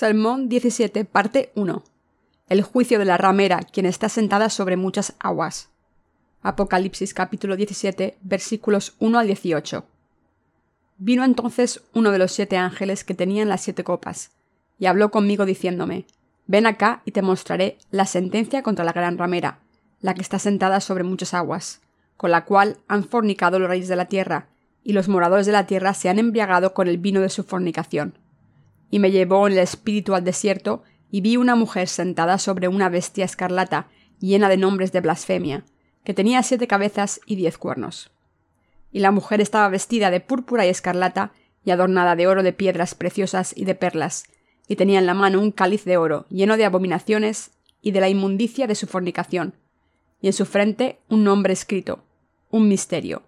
Salmón 17, parte 1. El juicio de la ramera, quien está sentada sobre muchas aguas. Apocalipsis capítulo 17, versículos 1 al 18. Vino entonces uno de los siete ángeles que tenían las siete copas, y habló conmigo diciéndome, Ven acá y te mostraré la sentencia contra la gran ramera, la que está sentada sobre muchas aguas, con la cual han fornicado los reyes de la tierra, y los moradores de la tierra se han embriagado con el vino de su fornicación y me llevó en el espíritu al desierto, y vi una mujer sentada sobre una bestia escarlata, llena de nombres de blasfemia, que tenía siete cabezas y diez cuernos. Y la mujer estaba vestida de púrpura y escarlata, y adornada de oro de piedras preciosas y de perlas, y tenía en la mano un cáliz de oro, lleno de abominaciones y de la inmundicia de su fornicación, y en su frente un nombre escrito, un misterio.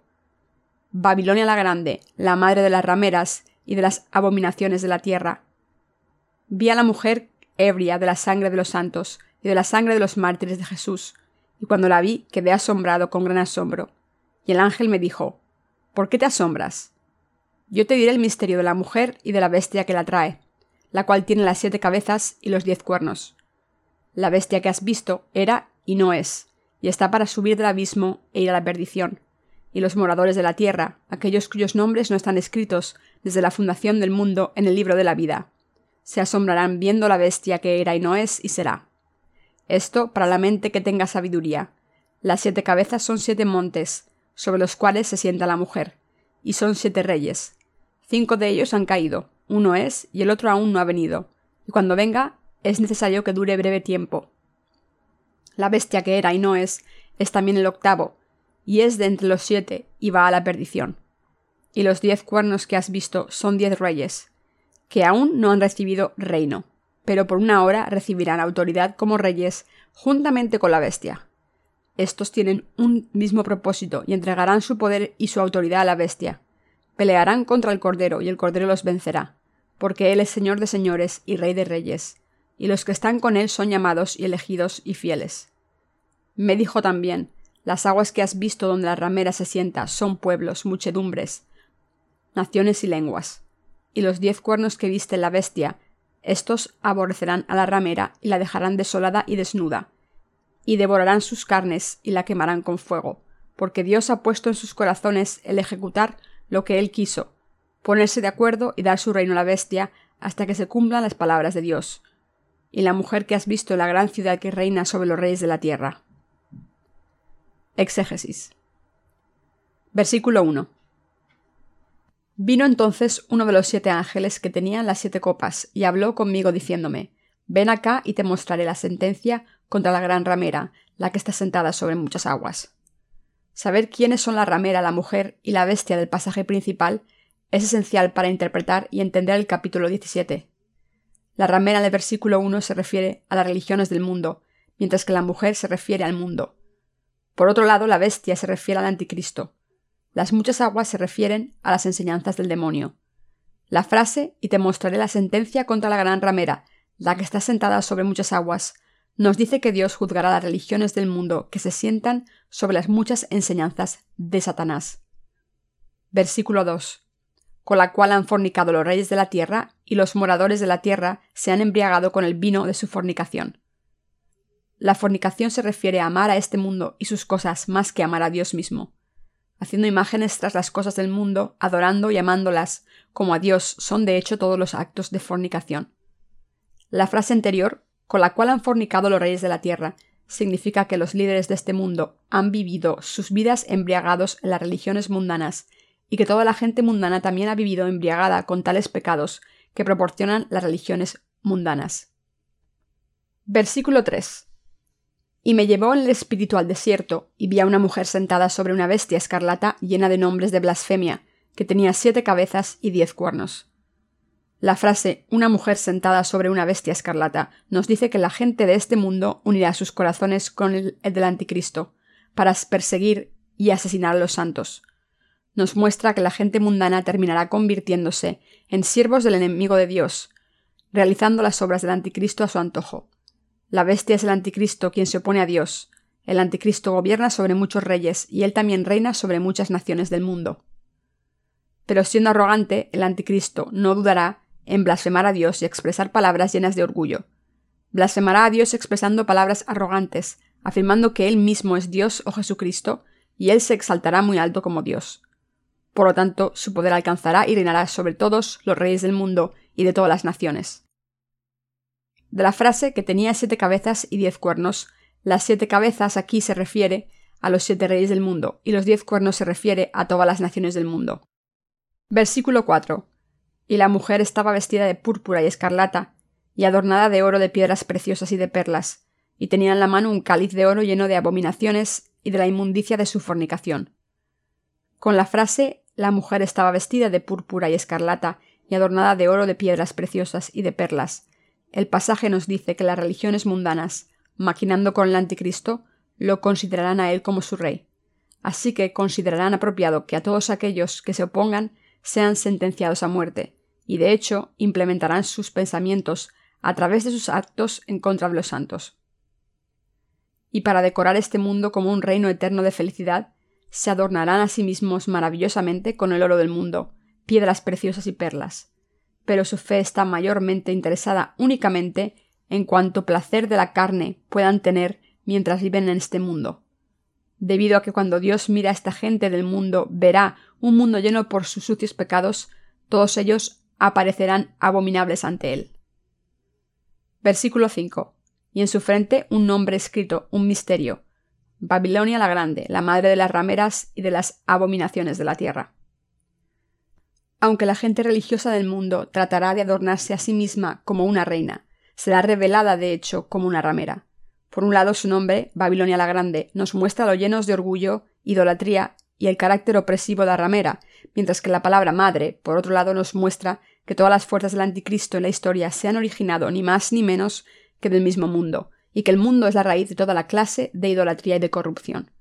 Babilonia la Grande, la madre de las rameras y de las abominaciones de la tierra, Vi a la mujer ebria de la sangre de los santos y de la sangre de los mártires de Jesús, y cuando la vi quedé asombrado con gran asombro. Y el ángel me dijo, ¿Por qué te asombras? Yo te diré el misterio de la mujer y de la bestia que la trae, la cual tiene las siete cabezas y los diez cuernos. La bestia que has visto era y no es, y está para subir del abismo e ir a la perdición. Y los moradores de la tierra, aquellos cuyos nombres no están escritos desde la fundación del mundo en el libro de la vida, se asombrarán viendo la bestia que era y no es y será. Esto para la mente que tenga sabiduría. Las siete cabezas son siete montes, sobre los cuales se sienta la mujer, y son siete reyes. Cinco de ellos han caído, uno es, y el otro aún no ha venido, y cuando venga es necesario que dure breve tiempo. La bestia que era y no es, es también el octavo, y es de entre los siete, y va a la perdición. Y los diez cuernos que has visto son diez reyes, que aún no han recibido reino, pero por una hora recibirán autoridad como reyes juntamente con la bestia. Estos tienen un mismo propósito y entregarán su poder y su autoridad a la bestia. Pelearán contra el Cordero y el Cordero los vencerá, porque Él es Señor de señores y Rey de reyes, y los que están con Él son llamados y elegidos y fieles. Me dijo también, las aguas que has visto donde la ramera se sienta son pueblos, muchedumbres, naciones y lenguas y los diez cuernos que viste la bestia, estos aborrecerán a la ramera y la dejarán desolada y desnuda, y devorarán sus carnes y la quemarán con fuego, porque Dios ha puesto en sus corazones el ejecutar lo que él quiso, ponerse de acuerdo y dar su reino a la bestia hasta que se cumplan las palabras de Dios, y la mujer que has visto la gran ciudad que reina sobre los reyes de la tierra. Exégesis. Versículo 1. Vino entonces uno de los siete ángeles que tenían las siete copas, y habló conmigo diciéndome Ven acá y te mostraré la sentencia contra la gran ramera, la que está sentada sobre muchas aguas. Saber quiénes son la ramera, la mujer y la bestia del pasaje principal es esencial para interpretar y entender el capítulo 17. La ramera del versículo 1 se refiere a las religiones del mundo, mientras que la mujer se refiere al mundo. Por otro lado, la bestia se refiere al anticristo, las muchas aguas se refieren a las enseñanzas del demonio. La frase y te mostraré la sentencia contra la gran ramera, la que está sentada sobre muchas aguas, nos dice que Dios juzgará las religiones del mundo que se sientan sobre las muchas enseñanzas de Satanás. Versículo 2. Con la cual han fornicado los reyes de la tierra, y los moradores de la tierra se han embriagado con el vino de su fornicación. La fornicación se refiere a amar a este mundo y sus cosas más que amar a Dios mismo haciendo imágenes tras las cosas del mundo, adorando y amándolas como a Dios son de hecho todos los actos de fornicación. La frase anterior, con la cual han fornicado los reyes de la tierra, significa que los líderes de este mundo han vivido sus vidas embriagados en las religiones mundanas, y que toda la gente mundana también ha vivido embriagada con tales pecados que proporcionan las religiones mundanas. Versículo 3. Y me llevó en el espíritu al desierto, y vi a una mujer sentada sobre una bestia escarlata llena de nombres de blasfemia, que tenía siete cabezas y diez cuernos. La frase una mujer sentada sobre una bestia escarlata nos dice que la gente de este mundo unirá sus corazones con el, del anticristo, para perseguir y asesinar a los santos. Nos muestra que la gente mundana terminará convirtiéndose en siervos del enemigo de Dios, realizando las obras del anticristo a su antojo. La bestia es el anticristo quien se opone a Dios. El anticristo gobierna sobre muchos reyes y él también reina sobre muchas naciones del mundo. Pero siendo arrogante, el anticristo no dudará en blasfemar a Dios y expresar palabras llenas de orgullo. Blasfemará a Dios expresando palabras arrogantes, afirmando que Él mismo es Dios o Jesucristo, y Él se exaltará muy alto como Dios. Por lo tanto, su poder alcanzará y reinará sobre todos los reyes del mundo y de todas las naciones. De la frase que tenía siete cabezas y diez cuernos, las siete cabezas aquí se refiere a los siete reyes del mundo, y los diez cuernos se refiere a todas las naciones del mundo. Versículo 4. Y la mujer estaba vestida de púrpura y escarlata, y adornada de oro de piedras preciosas y de perlas, y tenía en la mano un cáliz de oro lleno de abominaciones y de la inmundicia de su fornicación. Con la frase la mujer estaba vestida de púrpura y escarlata, y adornada de oro de piedras preciosas y de perlas. El pasaje nos dice que las religiones mundanas, maquinando con el anticristo, lo considerarán a él como su rey. Así que considerarán apropiado que a todos aquellos que se opongan sean sentenciados a muerte, y de hecho implementarán sus pensamientos a través de sus actos en contra de los santos. Y para decorar este mundo como un reino eterno de felicidad, se adornarán a sí mismos maravillosamente con el oro del mundo, piedras preciosas y perlas. Pero su fe está mayormente interesada únicamente en cuanto placer de la carne puedan tener mientras viven en este mundo. Debido a que cuando Dios mira a esta gente del mundo verá un mundo lleno por sus sucios pecados, todos ellos aparecerán abominables ante él. Versículo 5. Y en su frente un nombre escrito, un misterio. Babilonia la Grande, la madre de las rameras y de las abominaciones de la tierra. Aunque la gente religiosa del mundo tratará de adornarse a sí misma como una reina, será revelada de hecho como una ramera. Por un lado, su nombre, Babilonia la Grande, nos muestra lo llenos de orgullo, idolatría y el carácter opresivo de la ramera, mientras que la palabra madre, por otro lado, nos muestra que todas las fuerzas del anticristo en la historia se han originado ni más ni menos que del mismo mundo, y que el mundo es la raíz de toda la clase de idolatría y de corrupción.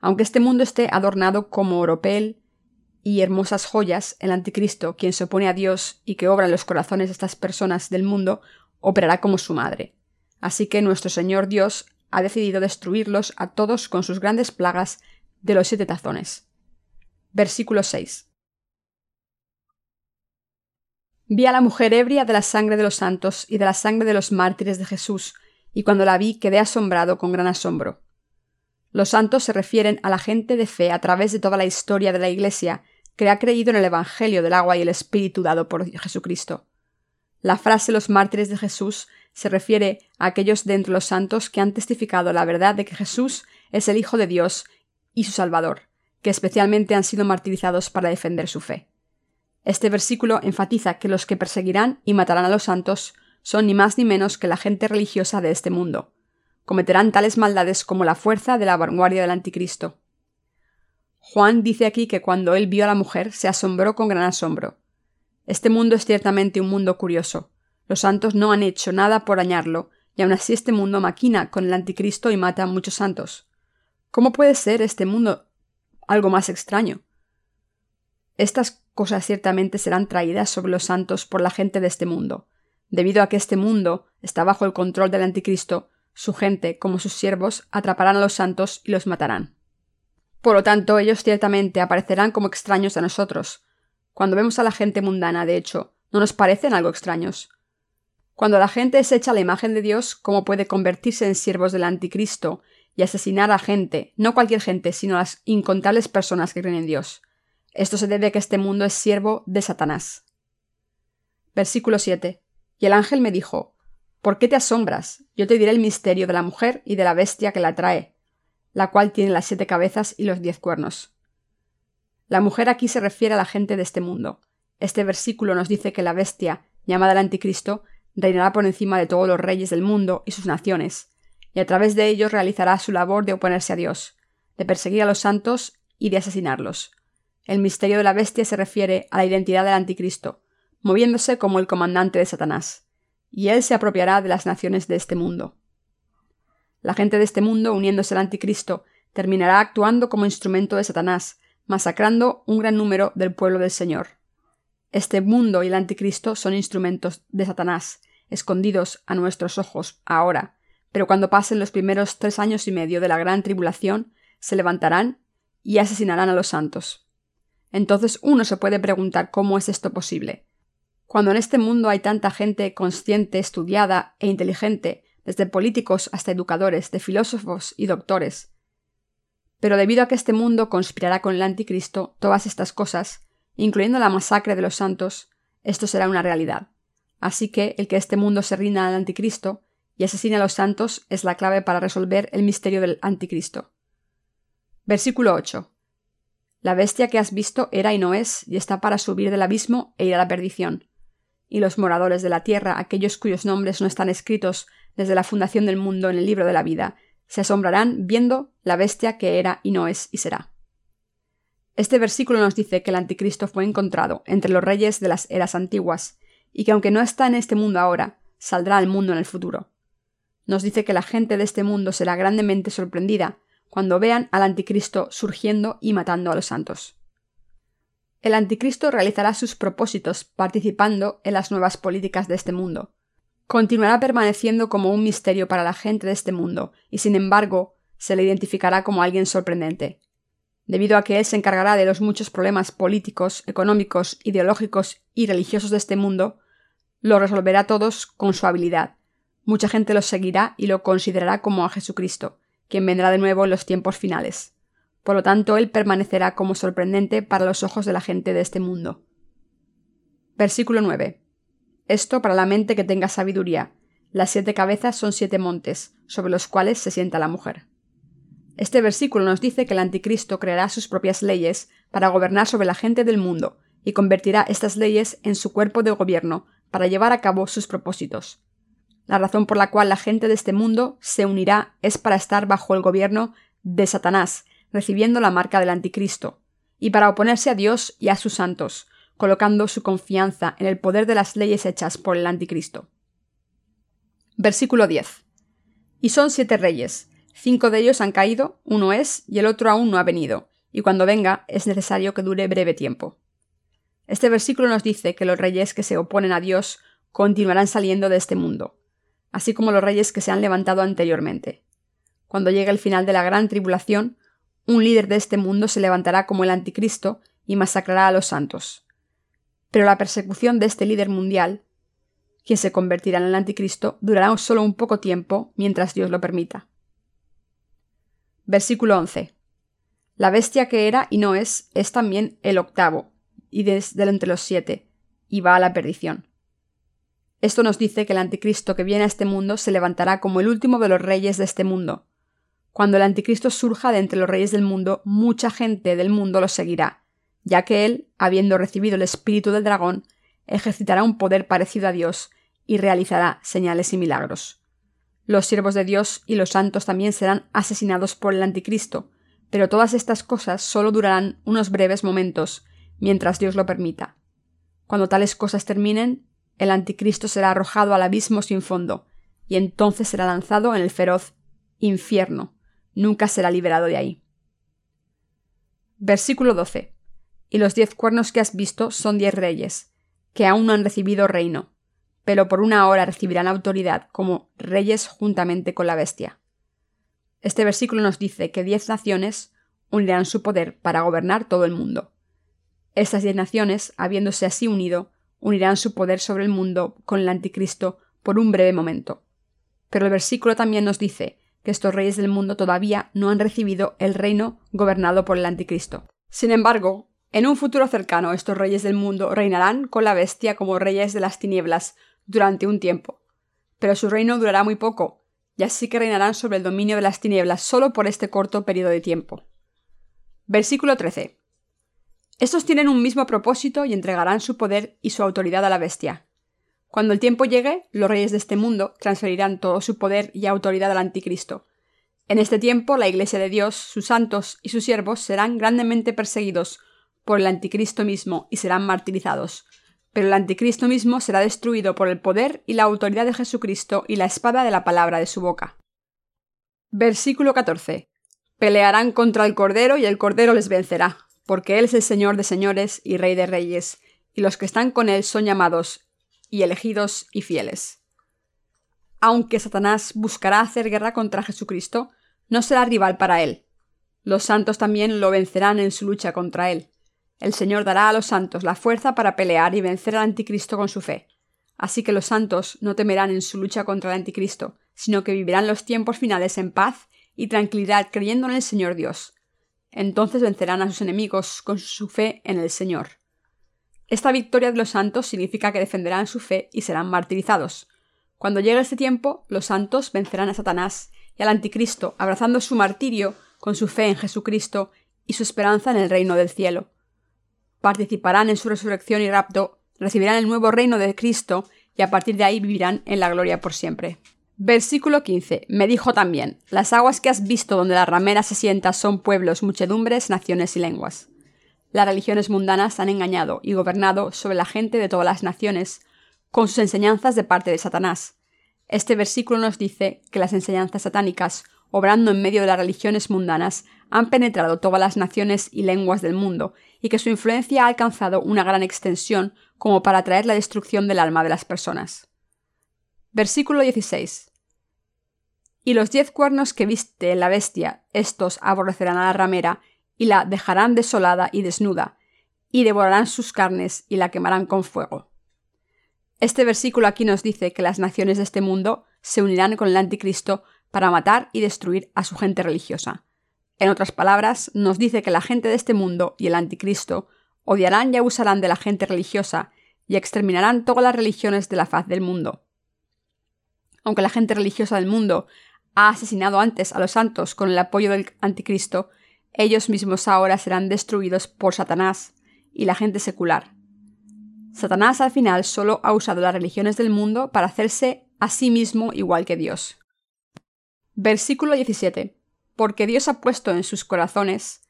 Aunque este mundo esté adornado como oropel y hermosas joyas, el anticristo, quien se opone a Dios y que obra en los corazones de estas personas del mundo, operará como su madre. Así que nuestro Señor Dios ha decidido destruirlos a todos con sus grandes plagas de los siete tazones. Versículo 6. Vi a la mujer ebria de la sangre de los santos y de la sangre de los mártires de Jesús, y cuando la vi quedé asombrado con gran asombro. Los santos se refieren a la gente de fe a través de toda la historia de la Iglesia que ha creído en el Evangelio del agua y el Espíritu dado por Jesucristo. La frase los mártires de Jesús se refiere a aquellos de entre los santos que han testificado la verdad de que Jesús es el Hijo de Dios y su Salvador, que especialmente han sido martirizados para defender su fe. Este versículo enfatiza que los que perseguirán y matarán a los santos son ni más ni menos que la gente religiosa de este mundo. Cometerán tales maldades como la fuerza de la vanguardia del anticristo. Juan dice aquí que cuando él vio a la mujer se asombró con gran asombro. Este mundo es ciertamente un mundo curioso. Los santos no han hecho nada por dañarlo, y aun así este mundo maquina con el anticristo y mata a muchos santos. ¿Cómo puede ser este mundo algo más extraño? Estas cosas ciertamente serán traídas sobre los santos por la gente de este mundo. Debido a que este mundo está bajo el control del anticristo, su gente, como sus siervos, atraparán a los santos y los matarán. Por lo tanto, ellos ciertamente aparecerán como extraños a nosotros. Cuando vemos a la gente mundana, de hecho, no nos parecen algo extraños. Cuando la gente desecha la imagen de Dios, ¿cómo puede convertirse en siervos del anticristo y asesinar a gente, no cualquier gente, sino las incontables personas que creen en Dios? Esto se debe a que este mundo es siervo de Satanás. Versículo 7. Y el ángel me dijo, ¿Por qué te asombras? Yo te diré el misterio de la mujer y de la bestia que la trae, la cual tiene las siete cabezas y los diez cuernos. La mujer aquí se refiere a la gente de este mundo. Este versículo nos dice que la bestia, llamada el anticristo, reinará por encima de todos los reyes del mundo y sus naciones, y a través de ellos realizará su labor de oponerse a Dios, de perseguir a los santos y de asesinarlos. El misterio de la bestia se refiere a la identidad del anticristo, moviéndose como el comandante de Satanás, y él se apropiará de las naciones de este mundo. La gente de este mundo, uniéndose al anticristo, terminará actuando como instrumento de Satanás, masacrando un gran número del pueblo del Señor. Este mundo y el anticristo son instrumentos de Satanás, escondidos a nuestros ojos ahora, pero cuando pasen los primeros tres años y medio de la gran tribulación, se levantarán y asesinarán a los santos. Entonces uno se puede preguntar cómo es esto posible. Cuando en este mundo hay tanta gente consciente, estudiada e inteligente, desde políticos hasta educadores, de filósofos y doctores. Pero debido a que este mundo conspirará con el anticristo, todas estas cosas, incluyendo la masacre de los santos, esto será una realidad. Así que el que este mundo se rinda al anticristo y asesine a los santos es la clave para resolver el misterio del anticristo. Versículo 8. La bestia que has visto era y no es, y está para subir del abismo e ir a la perdición. Y los moradores de la tierra, aquellos cuyos nombres no están escritos desde la fundación del mundo en el libro de la vida, se asombrarán viendo la bestia que era y no es y será. Este versículo nos dice que el anticristo fue encontrado entre los reyes de las eras antiguas, y que aunque no está en este mundo ahora, saldrá al mundo en el futuro. Nos dice que la gente de este mundo será grandemente sorprendida cuando vean al anticristo surgiendo y matando a los santos. El anticristo realizará sus propósitos participando en las nuevas políticas de este mundo. Continuará permaneciendo como un misterio para la gente de este mundo, y sin embargo, se le identificará como alguien sorprendente, debido a que él se encargará de los muchos problemas políticos, económicos, ideológicos y religiosos de este mundo, lo resolverá todos con su habilidad. Mucha gente lo seguirá y lo considerará como a Jesucristo, quien vendrá de nuevo en los tiempos finales. Por lo tanto, él permanecerá como sorprendente para los ojos de la gente de este mundo. Versículo 9. Esto para la mente que tenga sabiduría. Las siete cabezas son siete montes, sobre los cuales se sienta la mujer. Este versículo nos dice que el anticristo creará sus propias leyes para gobernar sobre la gente del mundo y convertirá estas leyes en su cuerpo de gobierno para llevar a cabo sus propósitos. La razón por la cual la gente de este mundo se unirá es para estar bajo el gobierno de Satanás, recibiendo la marca del anticristo, y para oponerse a Dios y a sus santos, colocando su confianza en el poder de las leyes hechas por el anticristo. Versículo 10. Y son siete reyes, Cinco de ellos han caído, uno es, y el otro aún no ha venido, y cuando venga es necesario que dure breve tiempo. Este versículo nos dice que los reyes que se oponen a Dios continuarán saliendo de este mundo, así como los reyes que se han levantado anteriormente. Cuando llegue el final de la gran tribulación, un líder de este mundo se levantará como el anticristo y masacrará a los santos. Pero la persecución de este líder mundial, quien se convertirá en el anticristo, durará solo un poco tiempo mientras Dios lo permita. Versículo 11. La bestia que era y no es es también el octavo, y desde entre los siete, y va a la perdición. Esto nos dice que el anticristo que viene a este mundo se levantará como el último de los reyes de este mundo. Cuando el anticristo surja de entre los reyes del mundo, mucha gente del mundo lo seguirá, ya que él, habiendo recibido el espíritu del dragón, ejercitará un poder parecido a Dios y realizará señales y milagros. Los siervos de Dios y los santos también serán asesinados por el anticristo, pero todas estas cosas solo durarán unos breves momentos, mientras Dios lo permita. Cuando tales cosas terminen, el anticristo será arrojado al abismo sin fondo, y entonces será lanzado en el feroz infierno. Nunca será liberado de ahí. Versículo 12. Y los diez cuernos que has visto son diez reyes, que aún no han recibido reino, pero por una hora recibirán autoridad como reyes juntamente con la bestia. Este versículo nos dice que diez naciones unirán su poder para gobernar todo el mundo. Estas diez naciones, habiéndose así unido, unirán su poder sobre el mundo con el anticristo por un breve momento. Pero el versículo también nos dice que estos reyes del mundo todavía no han recibido el reino gobernado por el anticristo. Sin embargo, en un futuro cercano estos reyes del mundo reinarán con la bestia como reyes de las tinieblas, durante un tiempo. Pero su reino durará muy poco, y así que reinarán sobre el dominio de las tinieblas solo por este corto periodo de tiempo. Versículo 13. Estos tienen un mismo propósito y entregarán su poder y su autoridad a la bestia. Cuando el tiempo llegue, los reyes de este mundo transferirán todo su poder y autoridad al anticristo. En este tiempo, la Iglesia de Dios, sus santos y sus siervos serán grandemente perseguidos por el anticristo mismo y serán martirizados, pero el anticristo mismo será destruido por el poder y la autoridad de Jesucristo y la espada de la palabra de su boca. Versículo 14. Pelearán contra el Cordero y el Cordero les vencerá, porque Él es el Señor de señores y Rey de reyes, y los que están con Él son llamados y elegidos y fieles. Aunque Satanás buscará hacer guerra contra Jesucristo, no será rival para Él. Los santos también lo vencerán en su lucha contra Él. El Señor dará a los santos la fuerza para pelear y vencer al anticristo con su fe. Así que los santos no temerán en su lucha contra el anticristo, sino que vivirán los tiempos finales en paz y tranquilidad creyendo en el Señor Dios. Entonces vencerán a sus enemigos con su fe en el Señor. Esta victoria de los santos significa que defenderán su fe y serán martirizados. Cuando llegue ese tiempo, los santos vencerán a Satanás y al anticristo, abrazando su martirio con su fe en Jesucristo y su esperanza en el reino del cielo. Participarán en su resurrección y rapto, recibirán el nuevo reino de Cristo y a partir de ahí vivirán en la gloria por siempre. Versículo 15. Me dijo también, las aguas que has visto donde la ramera se sienta son pueblos, muchedumbres, naciones y lenguas. Las religiones mundanas han engañado y gobernado sobre la gente de todas las naciones, con sus enseñanzas de parte de Satanás. Este versículo nos dice que las enseñanzas satánicas obrando en medio de las religiones mundanas, han penetrado todas las naciones y lenguas del mundo, y que su influencia ha alcanzado una gran extensión como para atraer la destrucción del alma de las personas. Versículo 16. Y los diez cuernos que viste la bestia, estos aborrecerán a la ramera, y la dejarán desolada y desnuda, y devorarán sus carnes y la quemarán con fuego. Este versículo aquí nos dice que las naciones de este mundo se unirán con el anticristo para matar y destruir a su gente religiosa. En otras palabras, nos dice que la gente de este mundo y el anticristo odiarán y abusarán de la gente religiosa y exterminarán todas las religiones de la faz del mundo. Aunque la gente religiosa del mundo ha asesinado antes a los santos con el apoyo del anticristo, ellos mismos ahora serán destruidos por Satanás y la gente secular. Satanás al final solo ha usado las religiones del mundo para hacerse a sí mismo igual que Dios. Versículo 17. Porque Dios ha puesto en sus corazones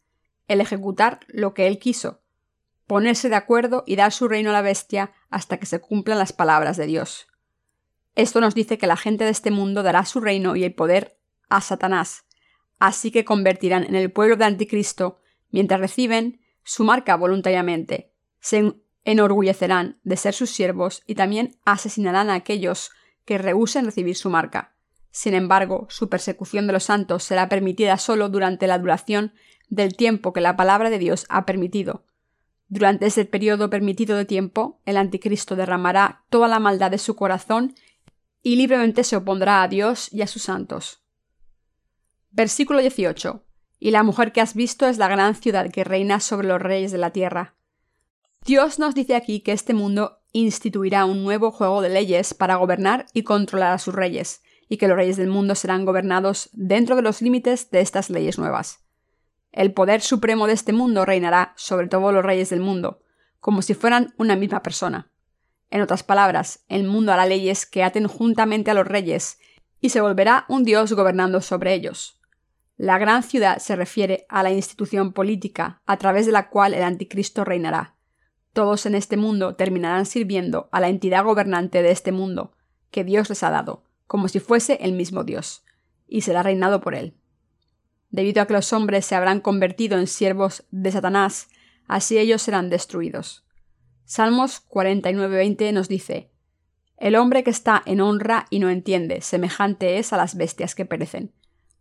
el ejecutar lo que Él quiso, ponerse de acuerdo y dar su reino a la bestia hasta que se cumplan las palabras de Dios. Esto nos dice que la gente de este mundo dará su reino y el poder a Satanás, así que convertirán en el pueblo de Anticristo mientras reciben su marca voluntariamente, se enorgullecerán de ser sus siervos y también asesinarán a aquellos que rehúsen recibir su marca. Sin embargo, su persecución de los santos será permitida solo durante la duración del tiempo que la palabra de Dios ha permitido. Durante ese periodo permitido de tiempo, el anticristo derramará toda la maldad de su corazón y libremente se opondrá a Dios y a sus santos. Versículo 18. Y la mujer que has visto es la gran ciudad que reina sobre los reyes de la tierra. Dios nos dice aquí que este mundo instituirá un nuevo juego de leyes para gobernar y controlar a sus reyes, y que los reyes del mundo serán gobernados dentro de los límites de estas leyes nuevas. El poder supremo de este mundo reinará sobre todos los reyes del mundo, como si fueran una misma persona. En otras palabras, el mundo hará leyes que aten juntamente a los reyes, y se volverá un dios gobernando sobre ellos. La gran ciudad se refiere a la institución política a través de la cual el anticristo reinará. Todos en este mundo terminarán sirviendo a la entidad gobernante de este mundo, que Dios les ha dado, como si fuese el mismo Dios, y será reinado por él. Debido a que los hombres se habrán convertido en siervos de Satanás, así ellos serán destruidos. Salmos 49:20 nos dice, El hombre que está en honra y no entiende, semejante es a las bestias que perecen.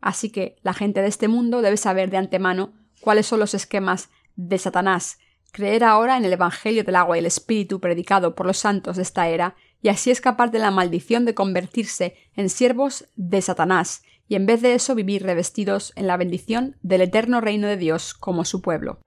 Así que la gente de este mundo debe saber de antemano cuáles son los esquemas de Satanás, creer ahora en el Evangelio del agua y el Espíritu predicado por los santos de esta era y así escapar de la maldición de convertirse en siervos de Satanás, y en vez de eso vivir revestidos en la bendición del eterno reino de Dios como su pueblo.